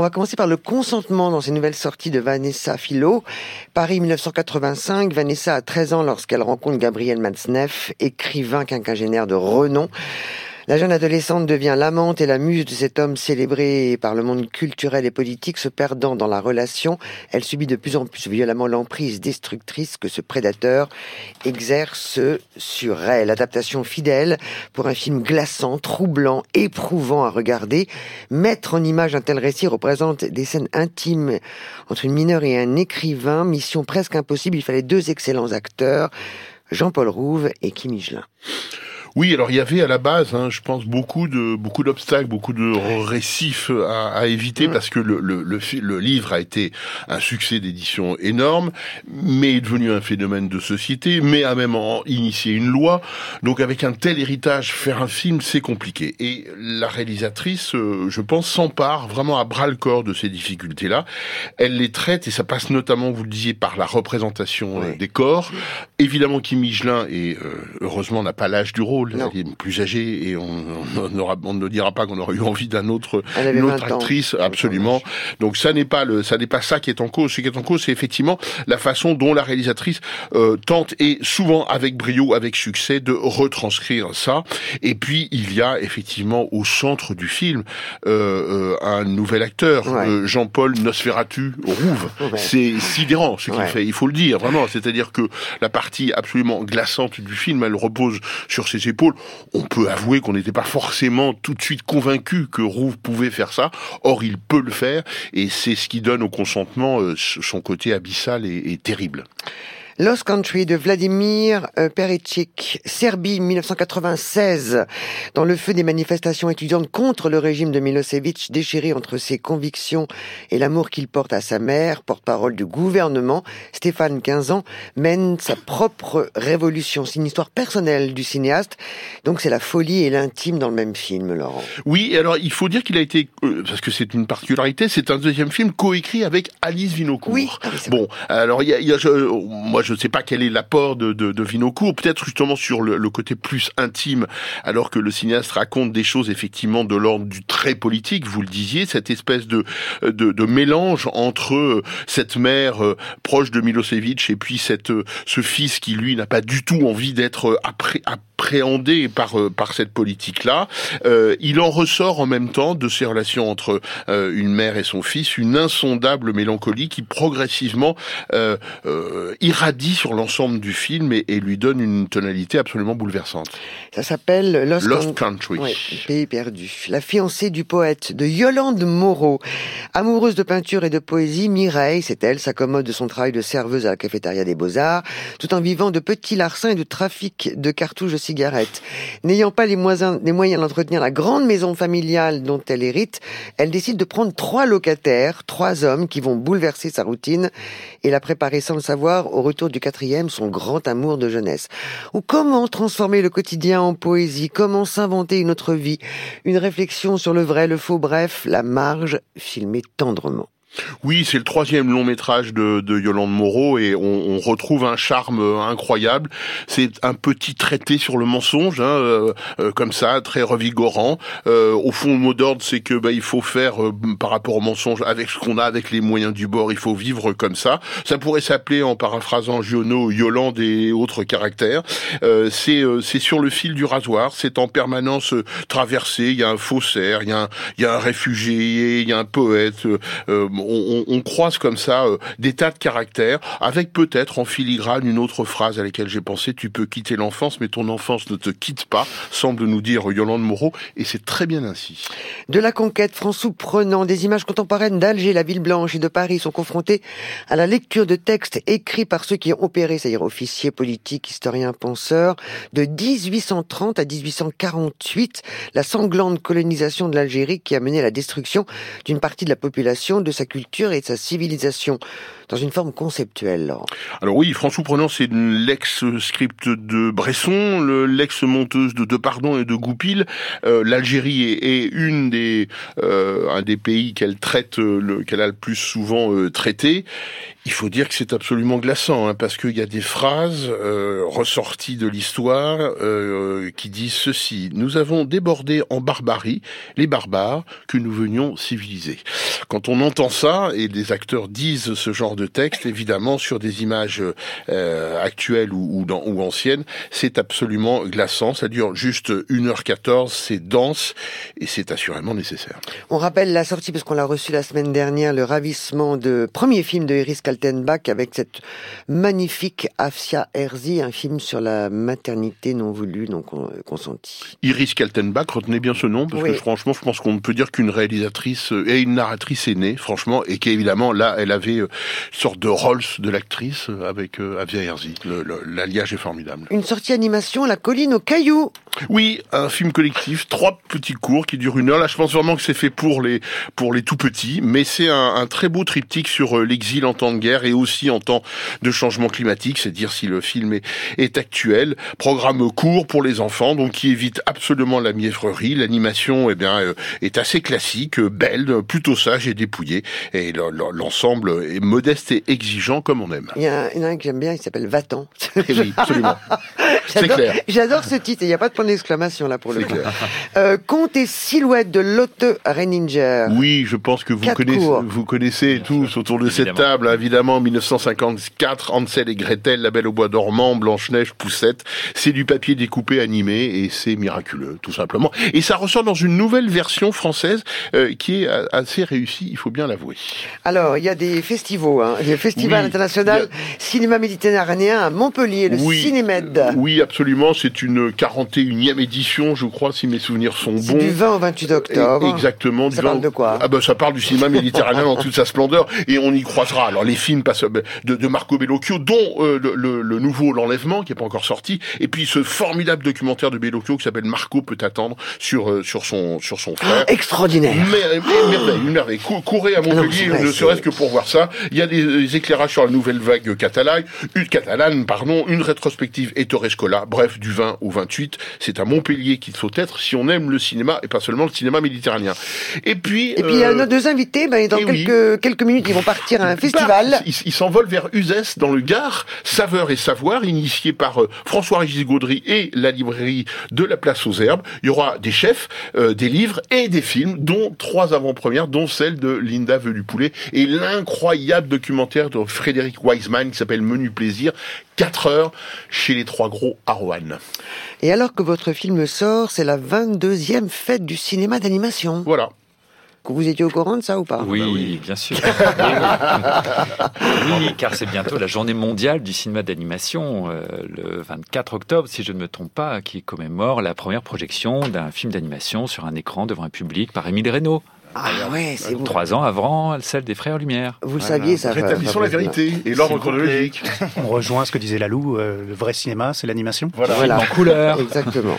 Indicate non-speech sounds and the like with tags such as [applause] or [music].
on va commencer par le consentement dans ces nouvelles sorties de Vanessa Philo. Paris 1985, Vanessa a 13 ans lorsqu'elle rencontre Gabriel Matzneff, écrivain quinquagénaire de renom. La jeune adolescente devient l'amante et la muse de cet homme célébré par le monde culturel et politique, se perdant dans la relation. Elle subit de plus en plus violemment l'emprise destructrice que ce prédateur exerce sur elle. Adaptation fidèle pour un film glaçant, troublant, éprouvant à regarder. Mettre en image un tel récit représente des scènes intimes entre une mineure et un écrivain. Mission presque impossible. Il fallait deux excellents acteurs, Jean-Paul Rouve et Kim Michelin. Oui, alors il y avait à la base, hein, je pense, beaucoup de beaucoup d'obstacles, beaucoup de récifs à, à éviter mm. parce que le, le, le, le, livre a été un succès d'édition énorme, mais est devenu un phénomène de société, mais a même initié une loi. Donc avec un tel héritage, faire un film, c'est compliqué. Et la réalisatrice, euh, je pense, s'empare vraiment à bras le corps de ces difficultés-là. Elle les traite et ça passe notamment, vous le disiez, par la représentation euh, des corps. Évidemment, Kim Michelin, et euh, heureusement n'a pas l'âge du rôle, elle est plus âgée et on, on, aura, on ne dira pas qu'on aurait eu envie d'un autre, une autre actrice, absolument. Donc ça n'est pas le, ça n'est pas ça qui est en cause. Ce qui est en cause, c'est effectivement la façon dont la réalisatrice euh, tente et souvent avec brio, avec succès, de retranscrire ça. Et puis il y a effectivement au centre du film euh, euh un nouvel acteur, euh, Jean-Paul Nosferatu Rouve. C'est sidérant ce qu'il fait. Il faut le dire vraiment. C'est-à-dire que la partie absolument glaçante du film, elle repose sur ses On peut avouer qu'on n'était pas forcément tout de suite convaincu que Rouve pouvait faire ça. Or, il peut le faire et c'est ce qui donne au consentement euh, son côté abyssal et terrible. Lost Country de Vladimir euh, Pericic, Serbie 1996, dans le feu des manifestations étudiantes contre le régime de Milosevic, déchiré entre ses convictions et l'amour qu'il porte à sa mère, porte-parole du gouvernement, Stéphane, 15 ans, mène sa propre révolution. C'est une histoire personnelle du cinéaste, donc c'est la folie et l'intime dans le même film, Laurent. Oui, alors il faut dire qu'il a été, euh, parce que c'est une particularité, c'est un deuxième film coécrit avec Alice Vinocourt. Oui, ah bon, alors il y a, y a je, moi je je ne sais pas quel est l'apport de, de, de Vinocourt, peut-être justement sur le, côté plus intime, alors que le cinéaste raconte des choses effectivement de l'ordre du très politique, vous le disiez, cette espèce de, mélange entre euh, cette mère euh, proche de Milosevic et puis euh, ce fils qui lui n'a pas du tout envie d'être après, appréhendé par, par cette politique-là. Euh, il en ressort en même temps de ces relations entre euh, une mère et son fils, une insondable mélancolie qui progressivement euh, irradie sur l'ensemble du film et, lui donne une tonalité absolument bouleversante. Ça s'appelle Lost, Lost Country. Pays perdu. La fiancée du poète de Yolande Moreau. Amoureuse de peinture et de poésie, Mireille, c'est elle, s'accommode de son travail de serveuse à la cafétéria des Beaux-Arts, tout en vivant de petits larcins et de trafic de cartouches de N'ayant pas les moyens d'entretenir la grande maison familiale dont elle hérite, elle décide de prendre trois locataires, trois hommes qui vont bouleverser sa routine et la préparer sans le savoir au retour du quatrième, son grand amour de jeunesse. Ou comment transformer le quotidien en poésie, comment s'inventer une autre vie, une réflexion sur le vrai, le faux, bref, la marge filmée tendrement. Oui, c'est le troisième long métrage de, de Yolande Moreau et on, on, retrouve un charme incroyable. C'est un petit traité sur le mensonge, hein, euh, euh, comme ça, très revigorant. Euh, au fond, le mot d'ordre, c'est que bah, il faut faire euh, par rapport au mensonge avec ce qu'on a, avec les moyens du bord. Il faut vivre comme ça. Ça pourrait s'appeler, en paraphrasant Giono, Yolande et autres caractères. c'est c'est sur le fil du rasoir. C'est en permanence traversé. Il y a un faussaire, il y a un, il y a un réfugié, il y a un poète on, croise comme ça euh, des tas de caractères, avec peut-être en filigrane une autre phrase à laquelle j'ai pensé, tu peux quitter l'enfance, mais ton enfance ne te quitte pas, semble nous dire Yolande Moreau, et c'est très bien ainsi. De la conquête, François prenant des images contemporaines d'Alger, la ville blanche et de Paris sont confrontées à la lecture de textes écrits par ceux qui ont opéré, c'est-à-dire officiers, politiques, historiens, penseurs, de 1830 à 1848, la sanglante colonisation de l'Algérie qui a mené à la destruction d'une partie de la population de sa culture et de sa civilisation dans une forme conceptuelle. Alors oui, François Prenant, c'est l'ex-script de Bresson, l'ex-monteuse de Depardon et de Goupil. Euh, L'Algérie est, une des, euh, un des pays qu'elle traite, qu'elle a le plus souvent euh, traité. Il faut dire que c'est absolument glaçant, hein, parce qu'il y a des phrases euh, ressorties de l'histoire euh, qui disent ceci nous avons débordé en barbarie les barbares que nous venions civiliser. Quand on entend ça et des acteurs disent ce genre de texte, évidemment sur des images euh, actuelles ou, ou, ou anciennes, c'est absolument glaçant. Ça dure juste 1h14, c'est dense et c'est assurément nécessaire. On rappelle la sortie, parce qu'on l'a reçu la semaine dernière, le ravissement de premier film de Iris Kaltenbach avec cette magnifique Afsia Herzi, un film sur la maternité non voulue, non consentie. Iris Kaltenbach, retenez bien ce nom, parce oui. que franchement, je pense qu'on ne peut dire qu'une réalisatrice et une narratrice est née, franchement, et qu'évidemment, là, elle avait une sorte de Rolls de l'actrice avec Afsia Herzi. L'alliage est formidable. Une sortie animation, La colline aux cailloux. Oui, un film collectif, trois petits cours qui durent une heure. Là, je pense vraiment que c'est fait pour les pour les tout petits, mais c'est un, un, très beau triptyque sur l'exil en temps de guerre et aussi en temps de changement climatique, c'est dire si le film est, est actuel. Programme court pour les enfants, donc qui évite absolument la mièvrerie. L'animation, eh bien, est assez classique, belle, plutôt sage et dépouillée, et l'ensemble est modeste et exigeant comme on aime. Il y, a, en a un que j'aime bien, il s'appelle Vatan. oui, absolument. [laughs] c'est clair. J'adore ce titre. Il n'y a pas de point d'exclamation là pour le coup. Euh, Conte et silhouette de Lotte Renninger. Oui, je pense que vous Quatre connaissez, cours. vous connaissez tous autour de cette table, évidemment, 1954, Hansel et Gretel, La Belle au Bois dormant, Blanche-Neige, Poussette. C'est du papier découpé animé et c'est miraculeux, tout simplement. Et ça ressort dans une nouvelle version française euh, qui est assez réussie, il faut bien l'avouer. Alors, il y a des festivals, hein, le Festival Oui, international il y cinéma méditerranéen à Montpellier, le Oui. Cinémed. Oui, absolument. C'est une 41e édition, je crois, si mes souvenirs sont bons. du 20 au 28 octobre. Exactement. du Ça parle de quoi? Ah ben ça parle du cinéma méditerranéen dans toute sa splendeur et on y croisera. Alors les films passent de, de Marco Bellocchio, dont euh, le, le- le nouveau L'Enlèvement qui est pas encore sorti, et puis ce formidable documentaire de Bellocchio qui s'appelle Marco peut attendre sur euh, sur son sur son frère. Extraordinaire. Mais, mais- merveille, une merveille. Cou- Courez à Montpellier, vrai, ne serait-ce que pour voir ça. Il y a des, des éclairages sur la nouvelle vague catalane, une catalane, pardon, une rétrospective Ettore Scola. Bref, du 20 au 28, c'est à Montpellier qu'il faut être si on aime le cinéma et pas seulement le cinéma méditerranéen. Et puis, Et puis, il y a euh, nos deux invités, ben, dans eh oui. quelques, quelques minutes, ils vont partir à un festival. bah, ils ils s'envolent vers Uzès, dans le Gard, Saveur et Savoir, initié par euh, François-Régis Gaudry et la librairie de la Place aux Herbes. Il y aura des chefs, euh, des livres et des films, dont trois avant-premières, dont celle de Linda Velupoulet et l'incroyable documentaire de Frédéric Wiseman qui s'appelle Menu Plaisir, 4 heures chez les trois gros à Roanne. Et alors que votre film sort, c'est la 22e fête du cinéma d'animation. Voilà. Que Vous étiez au courant de ça ou pas? Oui, bien sûr. [laughs] oui, oui, car c'est bientôt la journée mondiale du cinéma d'animation, euh, le 24 octobre, si je ne me trompe pas, qui commémore la première projection d'un film d'animation sur un écran devant un public par Émile Reynaud, Ah ouais, c'est vous. trois ans avant celle des Frères Lumière. Vous le saviez, ça va- Rétablissons la ça va- vérité et l'ordre chronologique. On rejoint ce que disait Lalou, euh, le vrai cinéma, c'est l'animation. Voilà. Voilà. En couleur. Exactement.